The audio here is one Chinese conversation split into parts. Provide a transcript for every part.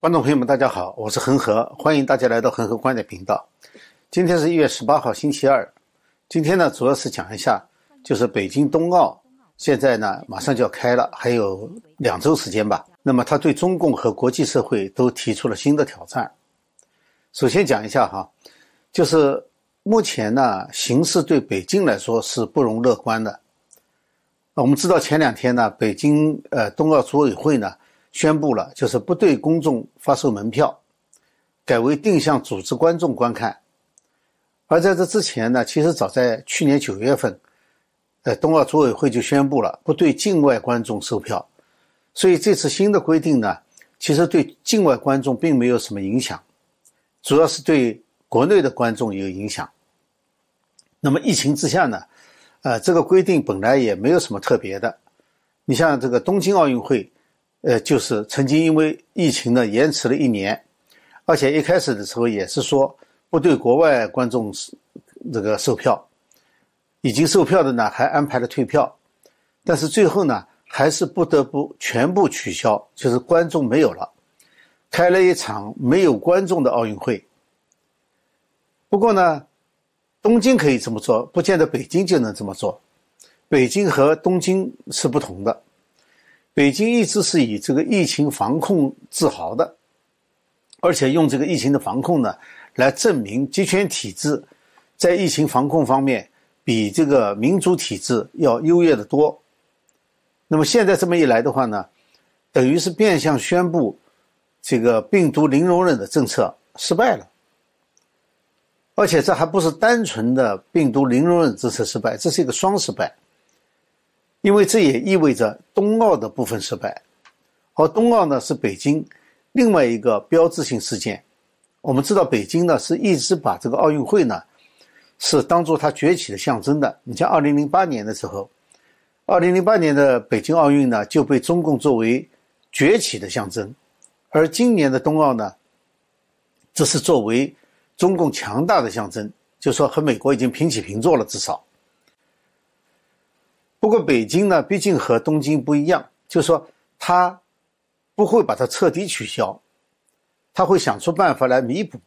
观众朋友们，大家好，我是恒河，欢迎大家来到恒河观点频道。今天是一月十八号，星期二。今天呢，主要是讲一下，就是北京冬奥，现在呢马上就要开了，还有两周时间吧。那么，他对中共和国际社会都提出了新的挑战。首先讲一下哈，就是目前呢，形势对北京来说是不容乐观的。我们知道前两天呢，北京呃冬奥组委会呢。宣布了，就是不对公众发售门票，改为定向组织观众观看。而在这之前呢，其实早在去年九月份，呃，冬奥组委会就宣布了不对境外观众售票。所以这次新的规定呢，其实对境外观众并没有什么影响，主要是对国内的观众有影响。那么疫情之下呢，呃，这个规定本来也没有什么特别的。你像这个东京奥运会。呃，就是曾经因为疫情呢延迟了一年，而且一开始的时候也是说不对国外观众这个售票，已经售票的呢还安排了退票，但是最后呢还是不得不全部取消，就是观众没有了，开了一场没有观众的奥运会。不过呢，东京可以这么做，不见得北京就能这么做，北京和东京是不同的。北京一直是以这个疫情防控自豪的，而且用这个疫情的防控呢，来证明集权体制在疫情防控方面比这个民主体制要优越的多。那么现在这么一来的话呢，等于是变相宣布这个病毒零容忍的政策失败了，而且这还不是单纯的病毒零容忍政策失败，这是一个双失败。因为这也意味着冬奥的部分失败，而冬奥呢是北京另外一个标志性事件。我们知道北京呢是一直把这个奥运会呢是当做它崛起的象征的。你像二零零八年的时候，二零零八年的北京奥运呢就被中共作为崛起的象征，而今年的冬奥呢，这是作为中共强大的象征，就说和美国已经平起平坐了，至少。不过北京呢，毕竟和东京不一样，就是说他不会把它彻底取消，他会想出办法来弥补。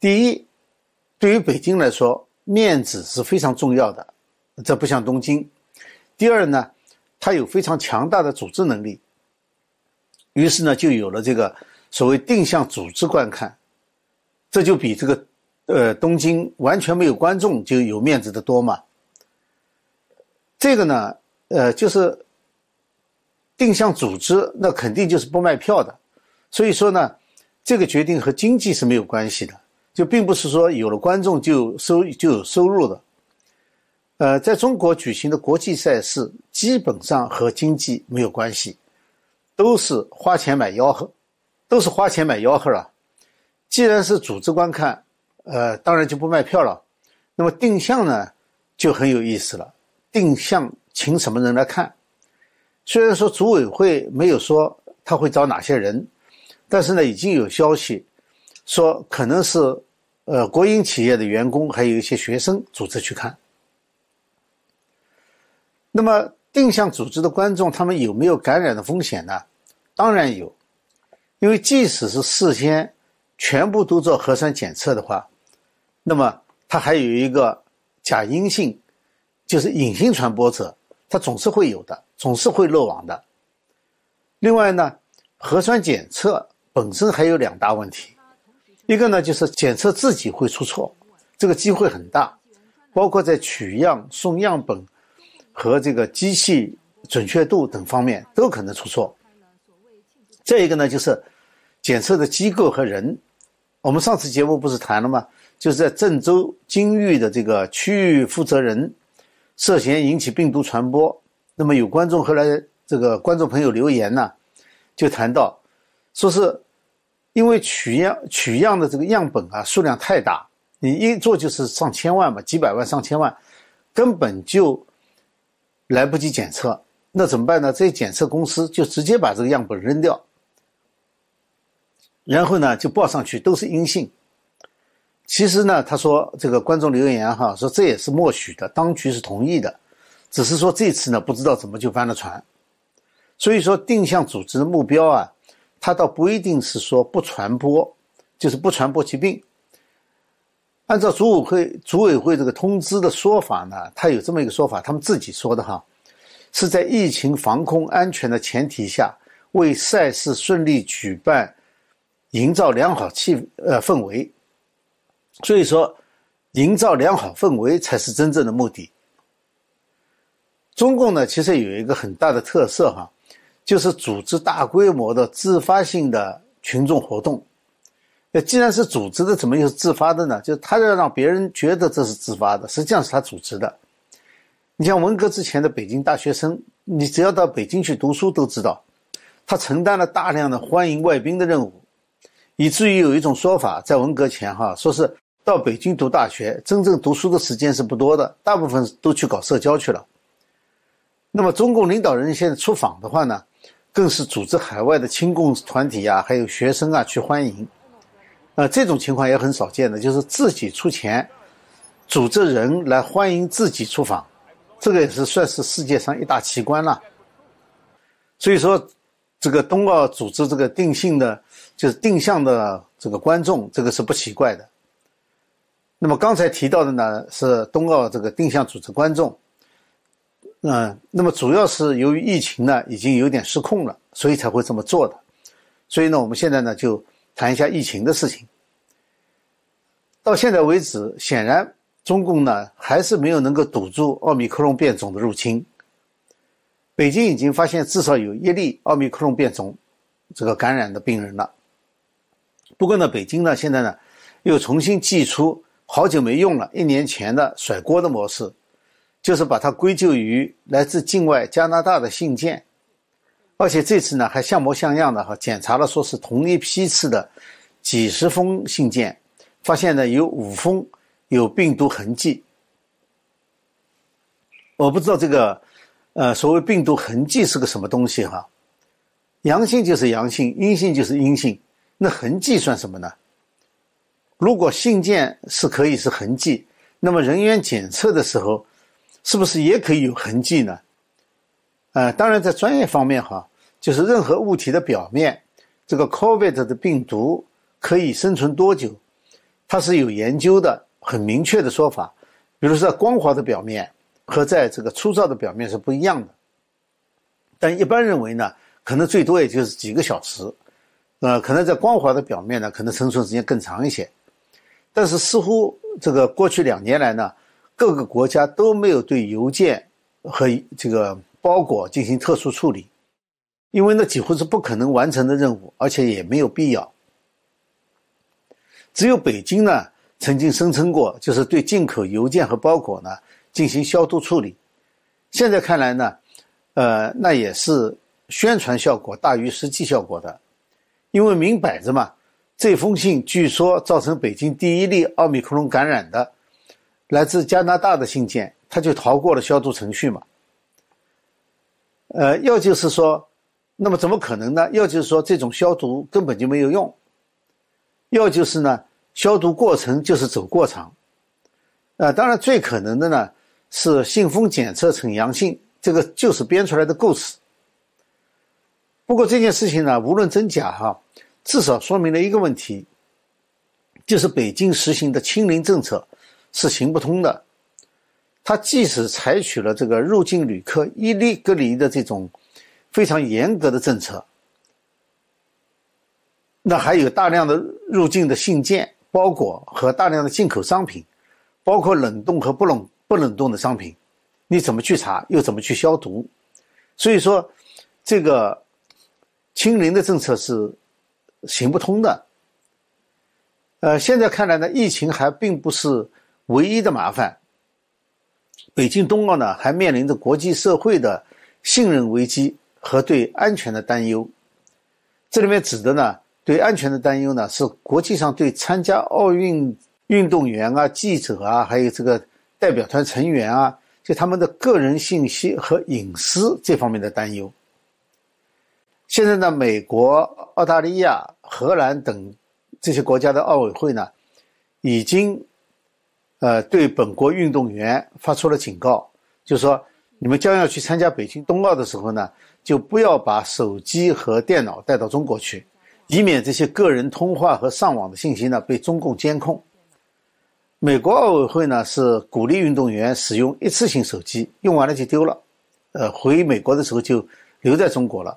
第一，对于北京来说，面子是非常重要的，这不像东京。第二呢，它有非常强大的组织能力，于是呢，就有了这个所谓定向组织观看，这就比这个呃东京完全没有观众就有面子的多嘛。这个呢，呃，就是定向组织，那肯定就是不卖票的。所以说呢，这个决定和经济是没有关系的，就并不是说有了观众就收就有收入的。呃，在中国举行的国际赛事基本上和经济没有关系，都是花钱买吆喝，都是花钱买吆喝了。既然是组织观看，呃，当然就不卖票了。那么定向呢，就很有意思了。定向请什么人来看？虽然说组委会没有说他会找哪些人，但是呢，已经有消息说可能是呃国营企业的员工，还有一些学生组织去看。那么定向组织的观众，他们有没有感染的风险呢？当然有，因为即使是事先全部都做核酸检测的话，那么他还有一个假阴性。就是隐性传播者，他总是会有的，总是会漏网的。另外呢，核酸检测本身还有两大问题，一个呢就是检测自己会出错，这个机会很大，包括在取样、送样本和这个机器准确度等方面都可能出错。再一个呢就是检测的机构和人，我们上次节目不是谈了吗？就是在郑州金域的这个区域负责人。涉嫌引起病毒传播，那么有观众后来这个观众朋友留言呢，就谈到，说是因为取样取样的这个样本啊数量太大，你一做就是上千万嘛，几百万上千万，根本就来不及检测，那怎么办呢？这些检测公司就直接把这个样本扔掉，然后呢就报上去都是阴性。其实呢，他说这个观众留言哈，说这也是默许的，当局是同意的，只是说这次呢不知道怎么就翻了船。所以说定向组织的目标啊，它倒不一定是说不传播，就是不传播疾病。按照组委会组委会这个通知的说法呢，他有这么一个说法，他们自己说的哈，是在疫情防控安全的前提下，为赛事顺利举办营造良好气呃氛围。所以说，营造良好氛围才是真正的目的。中共呢，其实有一个很大的特色哈，就是组织大规模的自发性的群众活动。那既然是组织的，怎么又是自发的呢？就是他要让别人觉得这是自发的，实际上是他组织的。你像文革之前的北京大学生，你只要到北京去读书都知道，他承担了大量的欢迎外宾的任务，以至于有一种说法，在文革前哈，说是到北京读大学，真正读书的时间是不多的，大部分都去搞社交去了。那么，中共领导人现在出访的话呢，更是组织海外的亲共团体啊，还有学生啊去欢迎。呃，这种情况也很少见的，就是自己出钱，组织人来欢迎自己出访，这个也是算是世界上一大奇观了。所以说，这个冬奥组织这个定性的，就是定向的这个观众，这个是不奇怪的。那么刚才提到的呢，是冬奥这个定向组织观众。嗯，那么主要是由于疫情呢已经有点失控了，所以才会这么做的。所以呢，我们现在呢就谈一下疫情的事情。到现在为止，显然中共呢还是没有能够堵住奥密克戎变种的入侵。北京已经发现至少有一例奥密克戎变种这个感染的病人了。不过呢，北京呢现在呢又重新寄出好久没用了一年前的甩锅的模式。就是把它归咎于来自境外加拿大的信件，而且这次呢还像模像样的哈检查了，说是同一批次的几十封信件，发现呢有五封有病毒痕迹。我不知道这个，呃，所谓病毒痕迹是个什么东西哈？阳性就是阳性，阴性就是阴性，那痕迹算什么呢？如果信件是可以是痕迹，那么人员检测的时候。是不是也可以有痕迹呢？呃，当然，在专业方面哈，就是任何物体的表面，这个 COVID 的病毒可以生存多久，它是有研究的，很明确的说法。比如说，光滑的表面和在这个粗糙的表面是不一样的。但一般认为呢，可能最多也就是几个小时，呃，可能在光滑的表面呢，可能生存时间更长一些。但是似乎这个过去两年来呢。各个国家都没有对邮件和这个包裹进行特殊处理，因为那几乎是不可能完成的任务，而且也没有必要。只有北京呢，曾经声称过，就是对进口邮件和包裹呢进行消毒处理。现在看来呢，呃，那也是宣传效果大于实际效果的，因为明摆着嘛，这封信据说造成北京第一例奥密克戎感染的。来自加拿大的信件，他就逃过了消毒程序嘛？呃，要就是说，那么怎么可能呢？要就是说，这种消毒根本就没有用。要就是呢，消毒过程就是走过场。啊，当然最可能的呢是信封检测呈阳性，这个就是编出来的故事。不过这件事情呢，无论真假哈，至少说明了一个问题，就是北京实行的清零政策。是行不通的。他即使采取了这个入境旅客一律隔离的这种非常严格的政策，那还有大量的入境的信件、包裹和大量的进口商品，包括冷冻和不冷不冷冻的商品，你怎么去查，又怎么去消毒？所以说，这个清零的政策是行不通的。呃，现在看来呢，疫情还并不是。唯一的麻烦，北京冬奥呢还面临着国际社会的信任危机和对安全的担忧。这里面指的呢，对安全的担忧呢，是国际上对参加奥运运动员啊、记者啊，还有这个代表团成员啊，就他们的个人信息和隐私这方面的担忧。现在呢，美国、澳大利亚、荷兰等这些国家的奥委会呢，已经。呃，对本国运动员发出了警告，就说你们将要去参加北京冬奥的时候呢，就不要把手机和电脑带到中国去，以免这些个人通话和上网的信息呢被中共监控。美国奥委会呢是鼓励运动员使用一次性手机，用完了就丢了，呃，回美国的时候就留在中国了。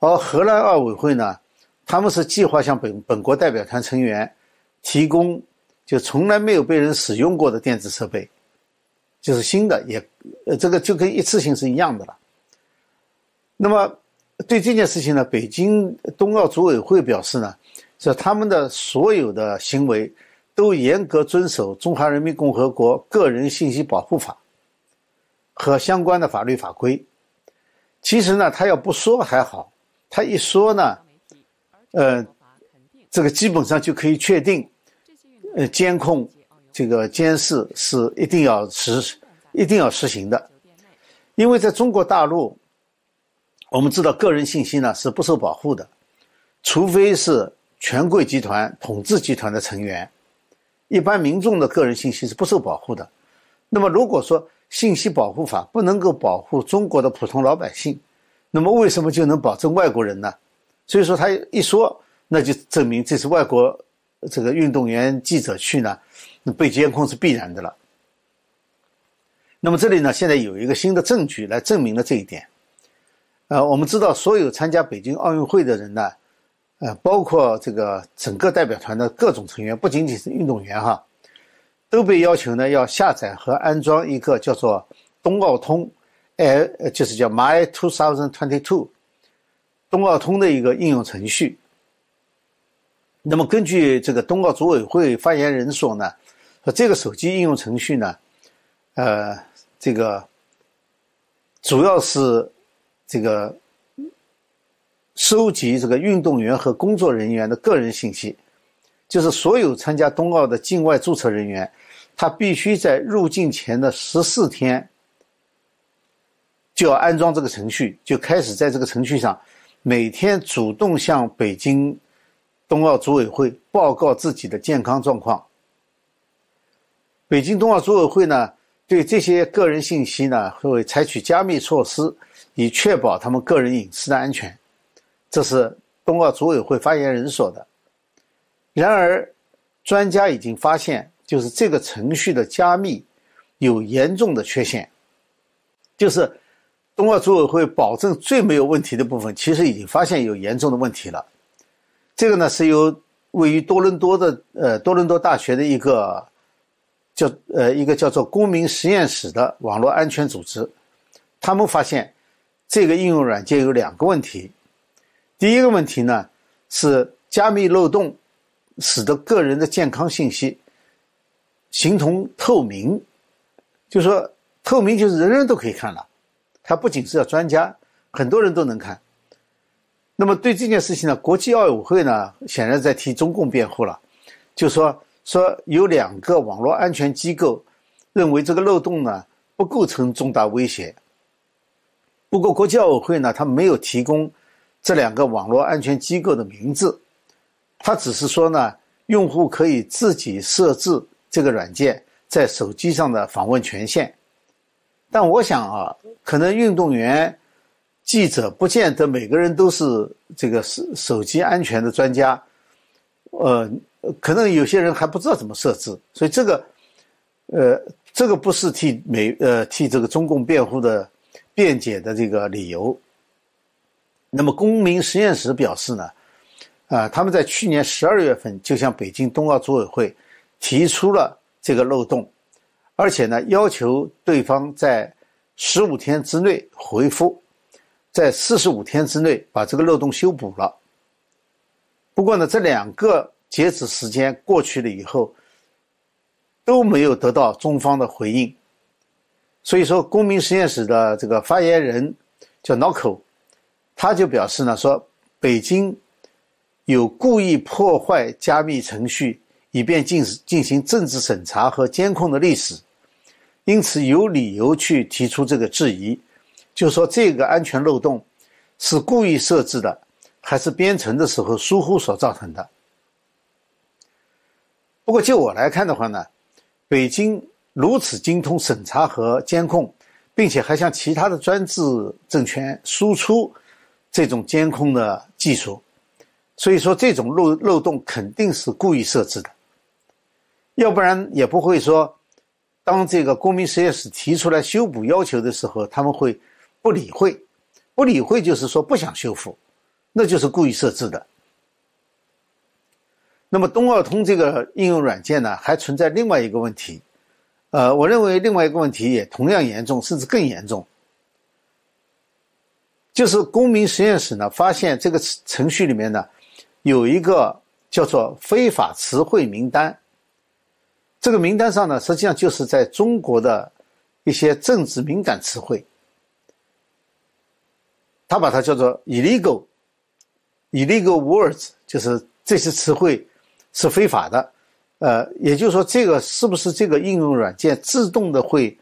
而荷兰奥委会呢，他们是计划向本本国代表团成员提供就从来没有被人使用过的电子设备，就是新的，也呃这个就跟一次性是一样的了。那么。对这件事情呢，北京冬奥组委会表示呢，说他们的所有的行为都严格遵守《中华人民共和国个人信息保护法》和相关的法律法规。其实呢，他要不说还好，他一说呢，呃，这个基本上就可以确定，呃，监控这个监视是一定要实一定要实行的，因为在中国大陆。我们知道，个人信息呢是不受保护的，除非是权贵集团、统治集团的成员，一般民众的个人信息是不受保护的。那么，如果说信息保护法不能够保护中国的普通老百姓，那么为什么就能保证外国人呢？所以说，他一说，那就证明这是外国这个运动员、记者去呢，被监控是必然的了。那么这里呢，现在有一个新的证据来证明了这一点。呃，我们知道所有参加北京奥运会的人呢，呃，包括这个整个代表团的各种成员，不仅仅是运动员哈，都被要求呢要下载和安装一个叫做“冬奥通”，哎，就是叫 My Two Thousand Twenty Two，冬奥通的一个应用程序。那么根据这个冬奥组委会发言人说呢，说这个手机应用程序呢，呃，这个主要是。这个收集这个运动员和工作人员的个人信息，就是所有参加冬奥的境外注册人员，他必须在入境前的十四天就要安装这个程序，就开始在这个程序上每天主动向北京冬奥组委会报告自己的健康状况。北京冬奥组委会呢，对这些个人信息呢，会采取加密措施。以确保他们个人隐私的安全，这是冬奥组委会发言人说的。然而，专家已经发现，就是这个程序的加密有严重的缺陷。就是冬奥组委会保证最没有问题的部分，其实已经发现有严重的问题了。这个呢，是由位于多伦多的呃多伦多大学的一个叫呃一个叫做公民实验室的网络安全组织，他们发现。这个应用软件有两个问题，第一个问题呢是加密漏洞，使得个人的健康信息形同透明，就说透明就是人人都可以看了，它不仅是要专家，很多人都能看。那么对这件事情呢，国际奥委会呢显然在替中共辩护了，就说说有两个网络安全机构认为这个漏洞呢不构成重大威胁。不过，国际奥委会呢，他没有提供这两个网络安全机构的名字，他只是说呢，用户可以自己设置这个软件在手机上的访问权限。但我想啊，可能运动员、记者不见得每个人都是这个手手机安全的专家，呃，可能有些人还不知道怎么设置，所以这个，呃，这个不是替美呃替这个中共辩护的。辩解的这个理由。那么，公民实验室表示呢，啊，他们在去年十二月份就向北京冬奥组委会提出了这个漏洞，而且呢，要求对方在十五天之内回复，在四十五天之内把这个漏洞修补了。不过呢，这两个截止时间过去了以后，都没有得到中方的回应。所以说，公民实验室的这个发言人叫 Noko，他就表示呢，说北京有故意破坏加密程序，以便进进行政治审查和监控的历史，因此有理由去提出这个质疑，就说这个安全漏洞是故意设置的，还是编程的时候疏忽所造成的？不过就我来看的话呢，北京。如此精通审查和监控，并且还向其他的专制政权输出这种监控的技术，所以说这种漏漏洞肯定是故意设置的，要不然也不会说，当这个公民实验室提出来修补要求的时候，他们会不理会，不理会就是说不想修复，那就是故意设置的。那么东奥通这个应用软件呢，还存在另外一个问题，呃，我认为另外一个问题也同样严重，甚至更严重。就是公民实验室呢，发现这个程序里面呢，有一个叫做非法词汇名单。这个名单上呢，实际上就是在中国的一些政治敏感词汇，他把它叫做 illegal illegal words，就是这些词汇是非法的。呃，也就是说，这个是不是这个应用软件自动的会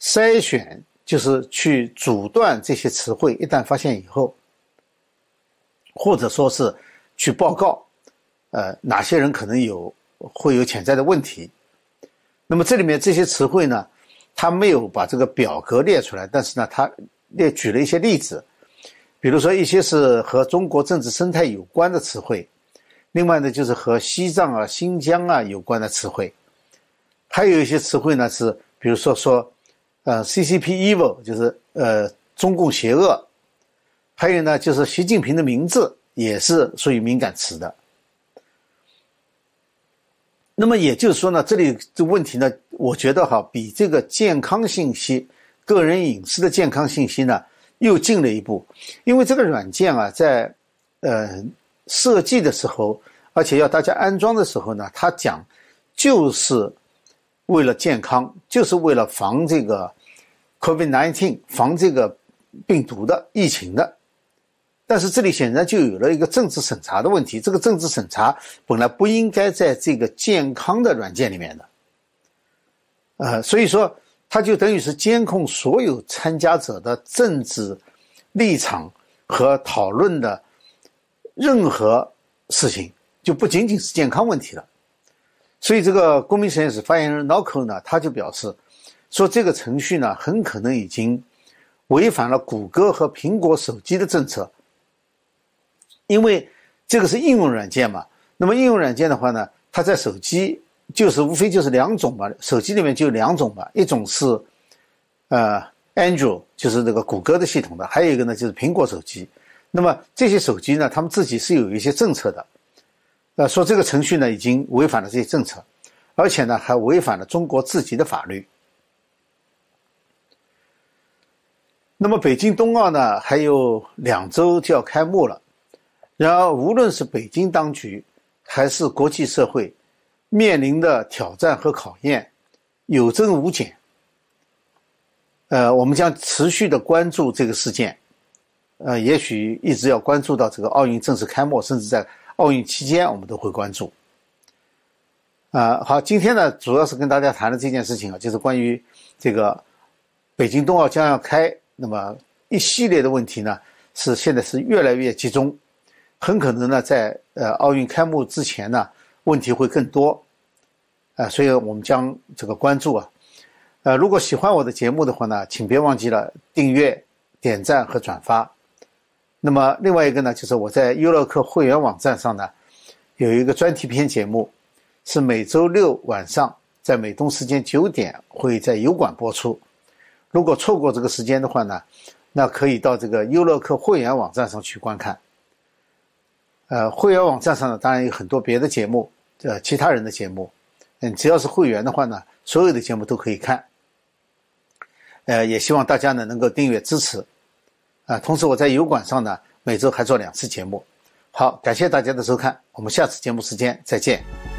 筛选？就是去阻断这些词汇，一旦发现以后，或者说是去报告，呃，哪些人可能有会有潜在的问题。那么这里面这些词汇呢，他没有把这个表格列出来，但是呢，他列举了一些例子，比如说一些是和中国政治生态有关的词汇，另外呢就是和西藏啊、新疆啊有关的词汇，还有一些词汇呢是，比如说说。呃，CCP evil 就是呃中共邪恶，还有呢就是习近平的名字也是属于敏感词的。那么也就是说呢，这里这问题呢，我觉得哈比这个健康信息、个人隐私的健康信息呢又进了一步，因为这个软件啊在呃设计的时候，而且要大家安装的时候呢，它讲就是。为了健康，就是为了防这个 COVID-19，防这个病毒的疫情的。但是这里显然就有了一个政治审查的问题。这个政治审查本来不应该在这个健康的软件里面的，呃，所以说它就等于是监控所有参加者的政治立场和讨论的任何事情，就不仅仅是健康问题了。所以，这个公民实验室发言人 Noko 呢，他就表示说，这个程序呢，很可能已经违反了谷歌和苹果手机的政策，因为这个是应用软件嘛。那么，应用软件的话呢，它在手机就是无非就是两种嘛，手机里面就两种嘛，一种是呃 Android，就是这个谷歌的系统的，还有一个呢就是苹果手机。那么这些手机呢，他们自己是有一些政策的。呃，说这个程序呢已经违反了这些政策，而且呢还违反了中国自己的法律。那么北京冬奥呢还有两周就要开幕了，然而无论是北京当局还是国际社会，面临的挑战和考验有增无减。呃，我们将持续的关注这个事件，呃，也许一直要关注到这个奥运正式开幕，甚至在。奥运期间，我们都会关注。啊，好，今天呢，主要是跟大家谈的这件事情啊，就是关于这个北京冬奥将要开，那么一系列的问题呢，是现在是越来越集中，很可能呢，在呃奥运开幕之前呢，问题会更多。啊，所以我们将这个关注啊，呃，如果喜欢我的节目的话呢，请别忘记了订阅、点赞和转发。那么另外一个呢，就是我在优乐客会员网站上呢，有一个专题篇节目，是每周六晚上在美东时间九点会在油管播出。如果错过这个时间的话呢，那可以到这个优乐客会员网站上去观看。呃，会员网站上呢，当然有很多别的节目，呃，其他人的节目，嗯，只要是会员的话呢，所有的节目都可以看。呃，也希望大家呢能够订阅支持。啊，同时我在油管上呢，每周还做两次节目。好，感谢大家的收看，我们下次节目时间再见。